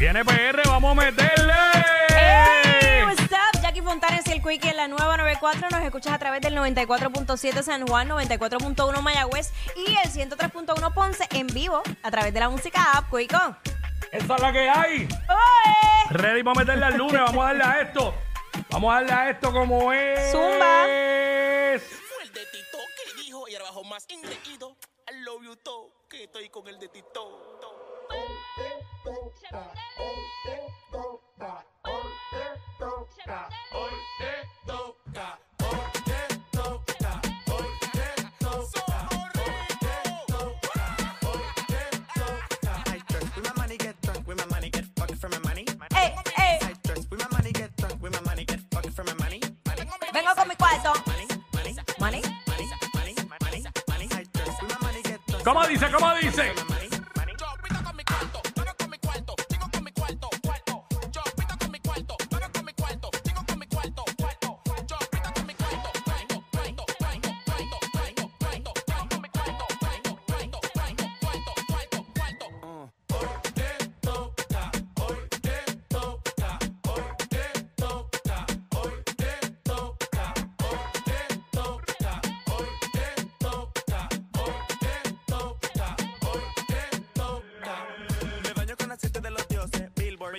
NPR, vamos a meterle. Hey, what's up? Jackie Fontanes y el Quickie en la nueva 94. Nos escuchas a través del 94.7 San Juan, 94.1 Mayagüez y el 103.1 Ponce en vivo a través de la música app Quico. Esa es la que hay. ¡Oe! Ready para meterle al lunes. Vamos a darle a esto. Vamos a darle a esto como es. Zumba. Fue el de Tito que dijo y ahora bajo más ingreído. I love you todo, que estoy con el de Tito. Vengo con mi cuarto. ¿Cómo dice? ¿Cómo dice?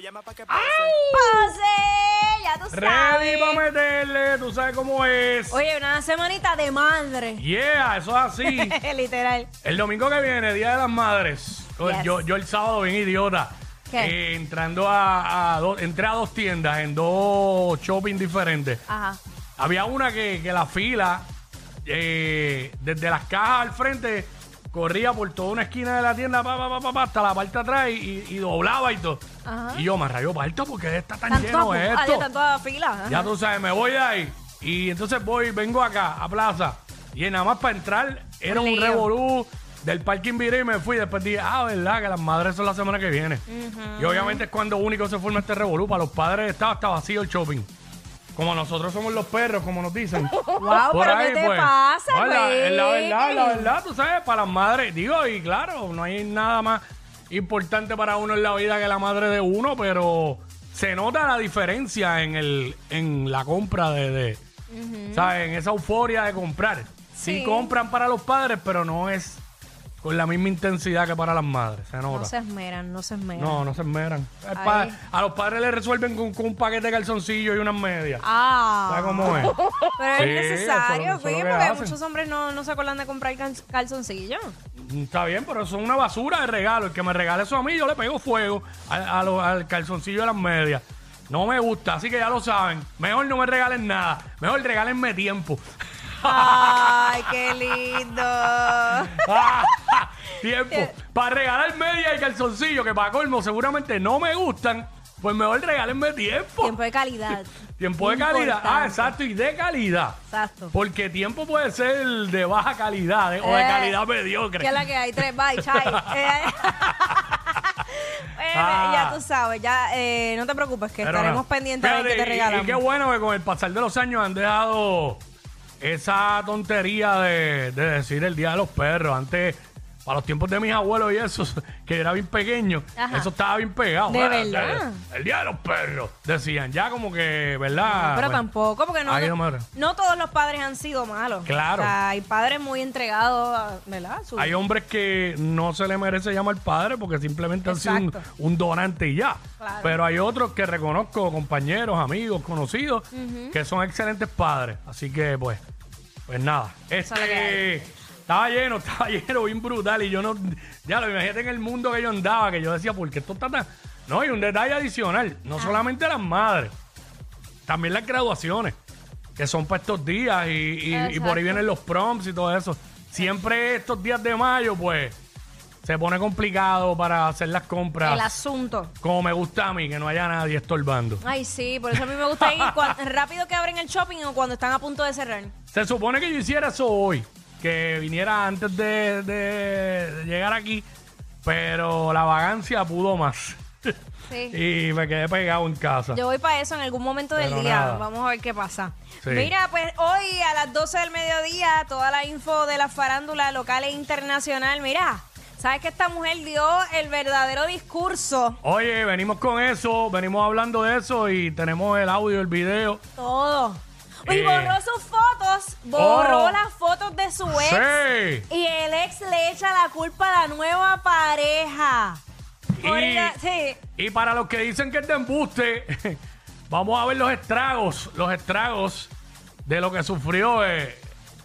Llama que pase. ¡Pase! Ya tú Ready para sabes. meterle. Tú sabes cómo es. Oye, una semanita de madre. Yeah, eso es así. Literal. El domingo que viene, Día de las Madres. Yes. Yo, yo el sábado bien idiota. ¿Qué? eh, entrando a, a dos, entré a dos tiendas en dos shopping diferentes. Ajá. Había una que, que la fila, eh, desde las cajas al frente, corría por toda una esquina de la tienda pa, pa, pa, pa, hasta la parte atrás y, y doblaba y todo. Ajá. Y yo me rayo parto porque está tan Tanto lleno apu- esto. Ah, ya fila. Ajá. Ya tú sabes, me voy de ahí. Y entonces voy, vengo acá, a plaza. Y nada más para entrar, era Un un lío. revolú. Del parking viré y me fui. Después dije, ah, verdad, que las madres son la semana que viene. Y obviamente es cuando único se forma este revolú. Para los padres estaba hasta vacío el shopping. Como nosotros somos los perros, como nos dicen. Wow, Por pero ahí, ¿qué te pues. pasa, No, la, güey? la verdad, la verdad, tú sabes, para las madres. Digo, y claro, no hay nada más importante para uno en la vida que la madre de uno, pero se nota la diferencia en el en la compra de, de ¿sabes? En esa euforia de comprar. Sí. Sí. compran para los padres, pero no es con la misma intensidad que para las madres. Se nota. No se esmeran, no se esmeran. No, no se esmeran. El Ay. pa- a los padres le resuelven con, con un paquete de calzoncillos y unas medias. Ah. ¿Sabes cómo es? Pero Sí, es necesario, eso- eso es fui, lo que porque hacen. muchos hombres no, no se acuerdan de comprar cal- calzoncillos. Está bien, pero eso es una basura de regalo. El que me regale eso a mí, yo le pego fuego a- a lo- al calzoncillo de las medias. No me gusta, así que ya lo saben. Mejor no me regalen nada. Mejor regálenme tiempo. Ay, qué lindo. Tiempo. Para regalar medias y calzoncillo, que para colmo seguramente no me gustan, pues mejor regálenme tiempo. Tiempo de calidad. Tiempo de calidad. Ah, exacto, y de calidad. Exacto. Porque tiempo puede ser de baja calidad eh, o de Eh, calidad mediocre. ¿Qué es la que hay? Tres, bye, chai. Eh, eh, Ah. Ya tú sabes, ya eh, no te preocupes, que Pero estaremos pendientes de Fíjate, que te y- regalamos. Y, qué bueno que con el pasar de los años han dejado esa tontería de, de decir el Día de los Perros. Antes, para los tiempos de mis abuelos y eso, que era bien pequeño, Ajá. eso estaba bien pegado. ¿De verdad? El, Día de los Perros, decían. Ya como que, ¿verdad? Pero Bueno, tampoco, porque no, ahí no, no me- no todos los padres han sido malos. Claro. O sea, hay padres muy entregados, a- ¿verdad? Su- Hay hombres que no se le merece llamar padre porque simplemente han sido un, Exacto. un donante y ya. Claro. Pero hay otros que reconozco, compañeros, amigos, conocidos, que son excelentes padres. Así que, pues, pues nada. es lo que Este, estaba lleno, estaba lleno, bien brutal. Y yo no, ya lo imagínate en el mundo que yo andaba, que yo decía, ¿por qué esto está tan...? No, y un detalle adicional, no solamente las madres, también las graduaciones, que son para estos días y, y- y por ahí vienen los proms y todo eso. Siempre estos días de mayo, pues, se pone complicado para hacer las compras. el asunto. Como me gusta a mí, que no haya nadie estorbando. Ay, sí, por eso a mí me gusta ir cuan- rápido que abren el shopping o cuando están a punto de cerrar. Se supone que yo hiciera eso hoy, que viniera antes de, de- llegar aquí, pero la vagancia pudo más. Sí. y me quedé pegado en casa. Yo voy para eso en algún momento del día. nada. Vamos a ver qué pasa. Sí. Mira, pues hoy a las 12 del mediodía, toda la info de la farándula local e internacional. Mira, ¿Sabes que esta mujer dio el verdadero discurso? Oye, venimos con eso, venimos hablando de eso y tenemos el audio, el video. Todo. Y Eh. borró sus fotos, borró Oh. las fotos de su ex. Sí. Y el ex le echa la culpa a la nueva pareja. Por Y- sí. Y para los que dicen que es de embuste, vamos a ver los estragos, los estragos de lo que sufrió eh,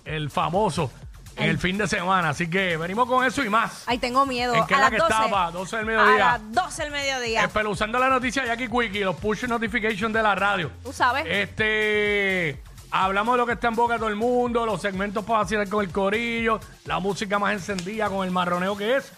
el famoso en el fin de semana. Así que venimos con eso y más. Ay, tengo miedo. ¿En qué a hora las que 12. estaba? 12 del A mediodía. las 12 del mediodía. Espeluzando la noticia Jackie Quickie, los push notification de la radio. Tú sabes. Este. Hablamos de lo que está en boca de todo el mundo, los segmentos para vacilar con el corillo, la música más encendida con el marroneo que es.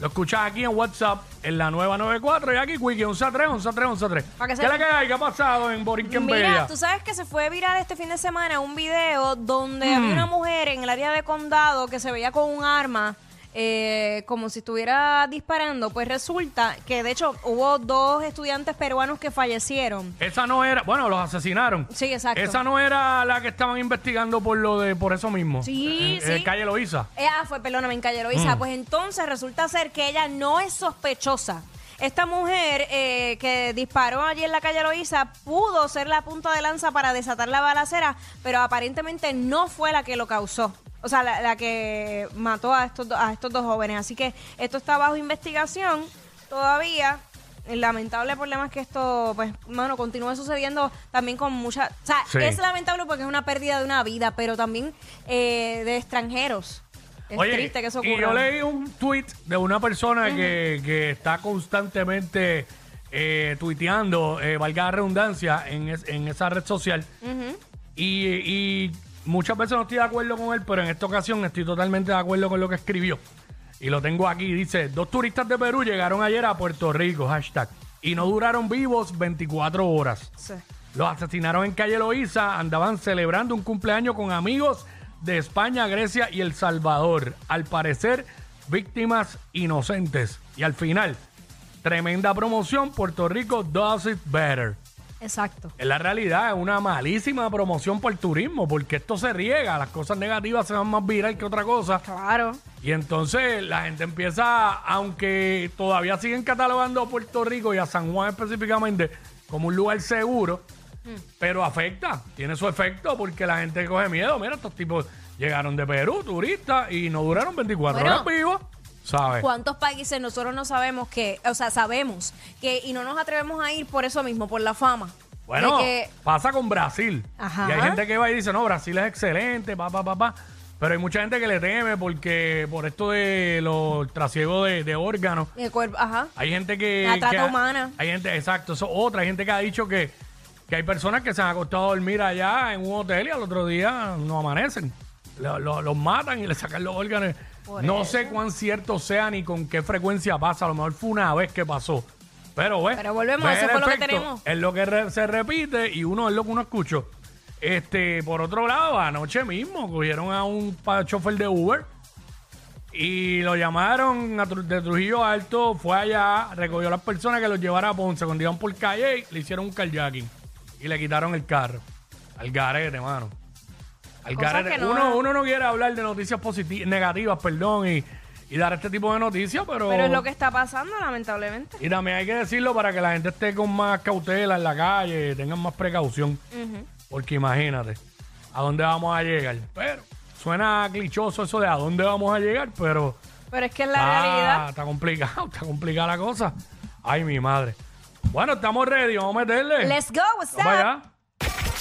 Lo escuchas aquí en WhatsApp, en la nueva 94, y aquí Quickie, 11 a 3, 11 a 3, 11 a 3. Para que ¿Qué es se- la que hay? ¿Qué ha pasado en Borinquen Mira, Bella? tú sabes que se fue viral este fin de semana un video donde Mm. había una mujer en el área de condado que se veía con un arma eh, como si estuviera disparando. Pues resulta que de hecho hubo dos estudiantes peruanos que fallecieron. Esa no era, bueno, los asesinaron. Sí, exacto. Esa no era la que estaban investigando por lo de, por eso mismo. Sí, En- en sí. calle Loíza. Eh, ah, fue, perdóname, en Calle Mm. Loíza. Pues entonces resulta ser que ella no es sospechosa. Esta mujer eh, que disparó allí en la calle Loíza pudo ser la punta de lanza para desatar la balacera, pero aparentemente no fue la que lo causó. O sea, la, la que mató a estos, a estos dos jóvenes. Así que esto está bajo investigación todavía. El lamentable problema es que esto, pues, mano, continúa sucediendo también con mucha... O sea, Sí. es lamentable porque es una pérdida de una vida, pero también eh, de extranjeros. Es Oye, triste que eso y ocurra. yo leí un tweet de una persona que, que está constantemente eh, tuiteando, eh, valga la redundancia, en, es- en esa red social. y, y muchas veces no estoy de acuerdo con él, pero en esta ocasión estoy totalmente de acuerdo con lo que escribió. Y lo tengo aquí, dice, dos turistas de Perú llegaron ayer a Puerto Rico, hashtag, y no duraron vivos 24 horas. Sí. Los asesinaron en calle Loíza, andaban celebrando un cumpleaños con amigos de España, Grecia y El Salvador. Al parecer, víctimas inocentes. Y al final, tremenda promoción, Puerto Rico does it better. Exacto. En la realidad es una malísima promoción por el turismo, porque esto se riega, las cosas negativas se van más viral que otra cosa. Claro. Y entonces la gente empieza, aunque todavía siguen catalogando a Puerto Rico y a San Juan específicamente como un lugar seguro, Mm. pero afecta, tiene su efecto porque la gente coge miedo. Mira, estos tipos llegaron de Perú, turistas, y no duraron 24 Bueno. horas vivos, ¿Cuántos países nosotros no sabemos que, o sea, sabemos que y no nos atrevemos a ir por eso mismo, por la fama? Bueno, que- pasa con Brasil. Ajá. Y hay gente que va y dice, no, Brasil es excelente, pa, pa, pa, pa. Pero hay mucha gente que le teme porque por esto de los trasiegos de, de órganos. el cuerpo, ajá. Hay gente que... La trata que ha- humana. Hay gente, exacto, eso es otra. Hay gente que ha dicho que, que hay personas que se han acostado a dormir allá en un hotel y al otro día no amanecen. Lo- lo- los matan y le sacan los órganos. Por no eso. sé cuán cierto sea ni con qué frecuencia pasa. A lo mejor fue una vez que pasó. Pero, ve, Pero volvemos, eso el fue lo que efecto. tenemos. Es lo que re- se repite y uno es lo que uno escuchó. Este, por otro lado, anoche mismo cogieron a un pa- chofer de Uber y lo llamaron a Tru- de Trujillo Alto, fue allá, recogió a las personas que los llevara a Ponce. Cuando iban por calle, le hicieron un carjacking y le quitaron el carro. Al garete, mano. Al Cosas garete. que no- uno, uno no quiere hablar de noticias positivas, negativas, perdón, y, y dar este tipo de noticias, pero... Pero es lo que está pasando, lamentablemente. Y también hay que decirlo para que la gente esté con más cautela en la calle, tengan más precaución. Porque imagínate, ¿a dónde vamos a llegar? Pero suena clichoso eso de a dónde vamos a llegar, pero Pero es que es la ah, realidad. está complicado, está complicada la cosa. Ay, mi madre. Bueno, estamos ready, vamos a meterle. Let's go, what's Vamos up? allá.